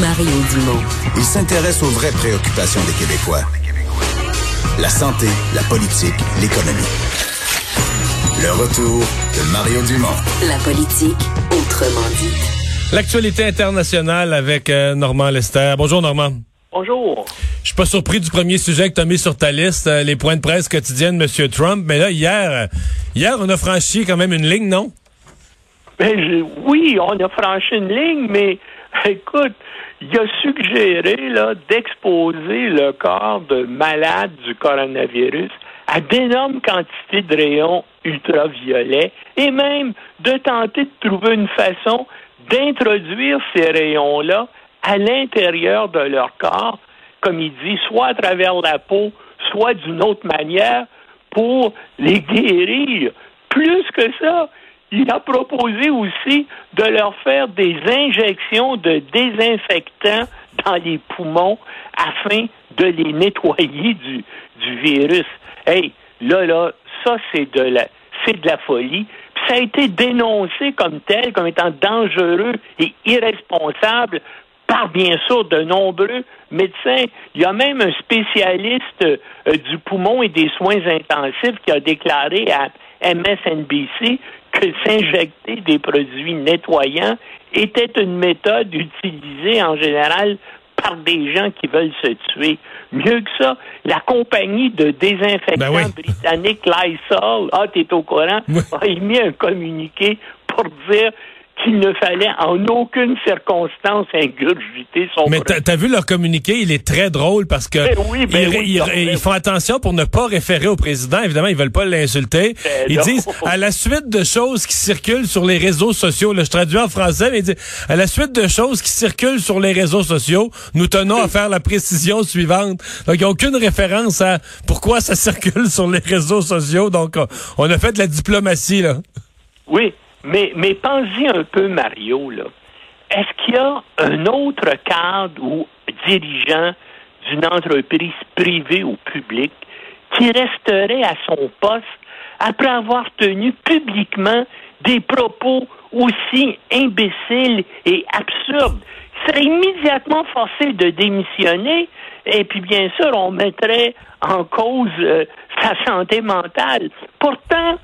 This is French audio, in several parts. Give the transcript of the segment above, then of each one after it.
Mario Dumont. Il s'intéresse aux vraies préoccupations des Québécois. La santé, la politique, l'économie. Le retour de Mario Dumont. La politique, autrement dit. L'actualité internationale avec euh, Normand Lester. Bonjour Normand. Bonjour. Je suis pas surpris du premier sujet que tu as mis sur ta liste, euh, les points de presse quotidiens de M. Trump. Mais là, hier, euh, hier, on a franchi quand même une ligne, non? Ben, oui, on a franchi une ligne, mais écoute, il a suggéré d'exposer le corps de malades du coronavirus à d'énormes quantités de rayons ultraviolets et même de tenter de trouver une façon d'introduire ces rayons-là à l'intérieur de leur corps, comme il dit, soit à travers la peau, soit d'une autre manière, pour les guérir. Plus que ça, il a proposé aussi de leur faire des injections de désinfectants dans les poumons afin de les nettoyer du, virus. Hey, là, là, ça, c'est de la, c'est de la folie. Puis ça a été dénoncé comme tel, comme étant dangereux et irresponsable par bien sûr de nombreux médecins. Il y a même un spécialiste euh, du poumon et des soins intensifs qui a déclaré à MSNBC que s'injecter des produits nettoyants était une méthode utilisée en général par des gens qui veulent se tuer. Mieux que ça, la compagnie de désinfectants Ben oui. britannique Lysol, ah, t'es au courant, Oui. a émis un communiqué pour dire qu'il ne fallait en aucune circonstance ingurgiter son Mais t'as t'as vu leur communiqué, il est très drôle parce que Ben oui, ben ils, oui, ils- ben ils font attention pour ne pas référer au président. Évidemment, ils veulent pas l'insulter. Ben ils non. disent à la suite de choses qui circulent sur les réseaux sociaux. Là, je traduis en français, mais ils disent à la suite de choses qui circulent sur les réseaux sociaux, nous tenons à faire la précision suivante. Donc, il n'y a aucune référence à pourquoi ça circule sur les réseaux sociaux. Donc, on- on a fait de la diplomatie là. Oui, mais, mais pensez un peu, Mario, là. Est-ce qu'il y a un autre cadre ou dirigeant d'une entreprise privée ou publique qui resterait à son poste après avoir tenu publiquement des propos aussi imbéciles et absurdes? Il serait immédiatement forcé de démissionner et puis bien sûr, on mettrait en cause euh, sa santé mentale. Pourtant,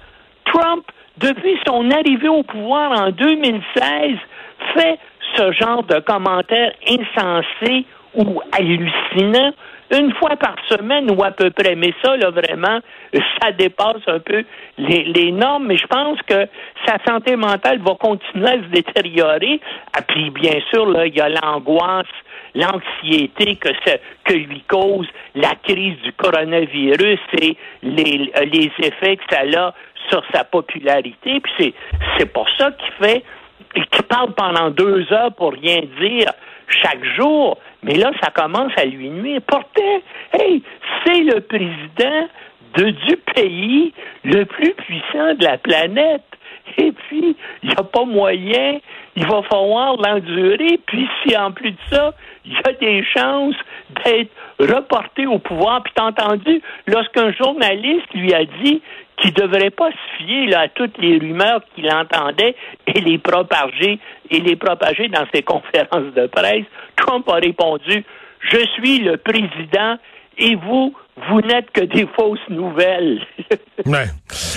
Trump, depuis son arrivée au pouvoir en 2016, fait ce genre de commentaires insensés ou hallucinants une fois par semaine ou à peu près. Mais ça, là, vraiment, ça dépasse un peu les, normes. Mais je pense que sa santé mentale va continuer à se détériorer. Ah, puis, bien sûr, là, il y a l'angoisse l'anxiété que, ça- que lui cause la crise du coronavirus et les, euh, les effets que ça a sur sa popularité. Puis c'est, c'est pour ça qu'il fait, qu'il parle pendant deux heures pour rien dire chaque jour. Mais là, ça commence à lui nuire. Pourtant, hey, c'est le président de, du pays le plus puissant de la planète. Et puis, il n'y a pas moyen, il va falloir l'endurer. Puis, si en plus de ça, il y a des chances d'être reporté au pouvoir. Puis, t'as entendu, lorsqu'un journaliste lui a dit qu'il ne devrait pas se fier à toutes les rumeurs qu'il entendait et les propager et les propager dans ses conférences de presse, Trump a répondu Je suis le président et vous, vous n'êtes que des fausses nouvelles. Ouais.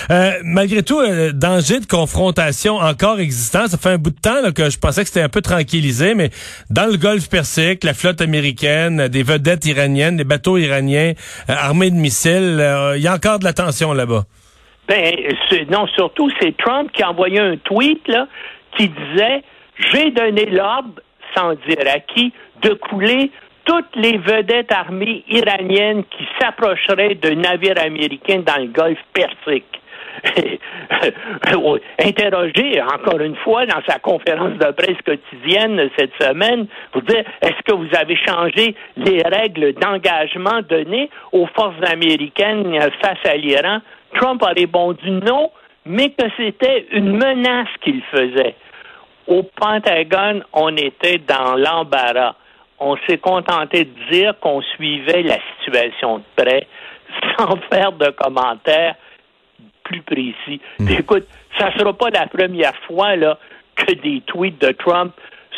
Euh, malgré tout, euh, danger de confrontation encore existant. Ça fait un bout de temps que je pensais que c'était un peu tranquillisé, mais dans le Golfe Persique, la flotte américaine, des vedettes iraniennes, des bateaux iraniens euh, armés de missiles, il y a encore de la tension là-bas. Ben, non, surtout, c'est Trump qui a envoyé un tweet qui disait J'ai donné l'ordre, sans dire à qui, de couler toutes les vedettes armées iraniennes qui s'approcheraient de navires américains dans le golfe Persique. Interrogé encore une fois dans sa conférence de presse quotidienne cette semaine, vous dire est-ce que vous avez changé les règles d'engagement données aux forces américaines face à l'Iran? Trump a répondu non, mais que c'était une menace qu'il faisait. Au Pentagone, on était dans l'embarras. On s'est contenté de dire qu'on suivait la situation de près sans faire de commentaires plus précis. Écoute, ça ne sera pas la première fois là, que des tweets de Trump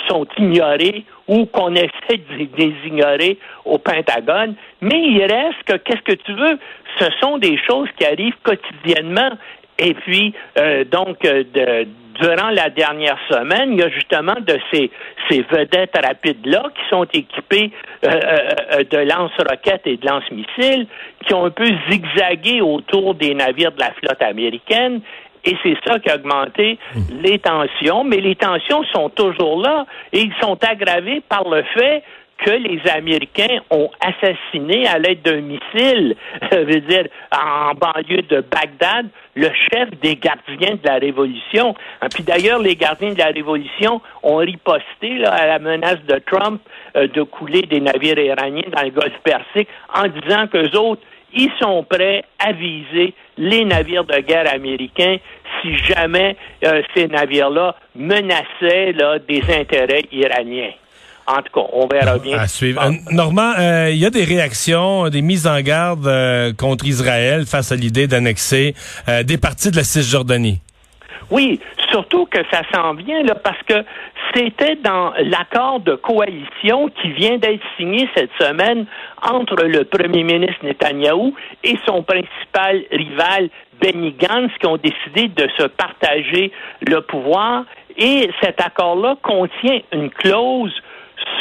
sont ignorés ou qu'on essaie de les ignorer au Pentagone. Mais il reste que, qu'est-ce que tu veux, ce sont des choses qui arrivent quotidiennement. Et puis, euh, donc, euh, de, durant la dernière semaine, il y a justement de ces, ces vedettes rapides-là qui sont équipées euh, euh, de lance-roquettes et de lance-missiles, qui ont un peu zigzagué autour des navires de la flotte américaine. Et c'est ça qui a augmenté les tensions. Mais les tensions sont toujours là et ils sont aggravés par le fait que les Américains ont assassiné à l'aide d'un missile, je veux dire, en banlieue de Bagdad, le chef des gardiens de la Révolution. Et puis d'ailleurs, les gardiens de la Révolution ont riposté là, à la menace de Trump euh, de couler des navires iraniens dans le Golfe Persique en disant qu'eux autres, ils sont prêts à viser les navires de guerre américains si jamais euh, ces navires-là menaçaient là, des intérêts iraniens. En tout cas, on verra bien. À suivre. Euh, Normand, euh, il y a des réactions, des mises en garde euh, contre Israël face à l'idée d'annexer euh, des parties de la Cisjordanie? Oui, surtout que ça s'en vient là parce que c'était dans l'accord de coalition qui vient d'être signé cette semaine entre le premier ministre Netanyahou et son principal rival Benny Gantz qui ont décidé de se partager le pouvoir et cet accord-là contient une clause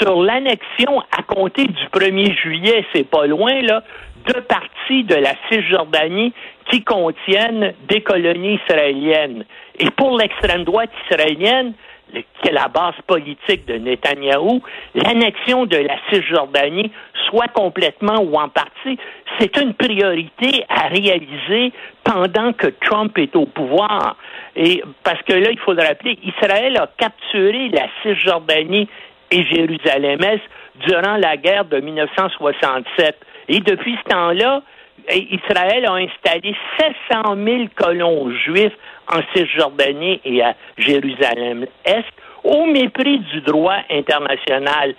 sur l'annexion à compter du 1er juillet, c'est pas loin, là, de parties de la Cisjordanie qui contiennent des colonies israéliennes. Et pour l'extrême droite israélienne, qui est la base politique de Netanyahou, l'annexion de la Cisjordanie, soit complètement ou en partie, c'est une priorité à réaliser pendant que Trump est au pouvoir. Et parce que là, il faut le rappeler, Israël a capturé la Cisjordanie et Jérusalem-Est durant la guerre de 1967. Et depuis ce temps-là, Israël a installé 700 000 colons juifs en Cisjordanie et à Jérusalem-Est au mépris du droit international.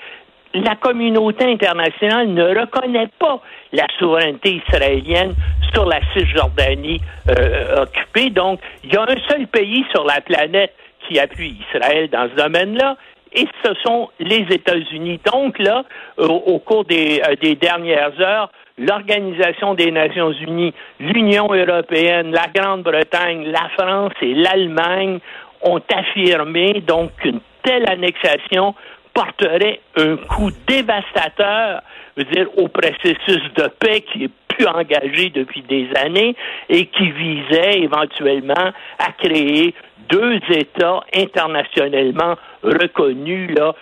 La communauté internationale ne reconnaît pas la souveraineté israélienne sur la Cisjordanie euh, occupée. Donc, il y a un seul pays sur la planète qui appuie Israël dans ce domaine-là, et ce sont les États-Unis. Donc là, au, au cours des, euh, des, dernières heures, l'Organisation des Nations Unies, l'Union européenne, la Grande-Bretagne, la France et l'Allemagne ont affirmé donc qu'une telle annexation porterait un coup dévastateur, je veux dire, au processus de paix qui est plus engagé depuis des années et qui visait éventuellement à créer deux États internationellement reconnus là,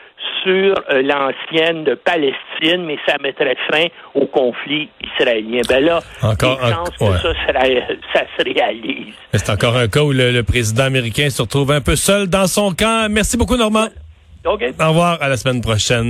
sur euh, l'ancienne Palestine, mais ça mettrait fin au conflit israélien. Ben là, encore il chance que ouais. ça, se, ça se réalise. C'est encore un cas où le, le, président américain se retrouve un peu seul dans son camp. Merci beaucoup, Normand. Au revoir, à la semaine prochaine.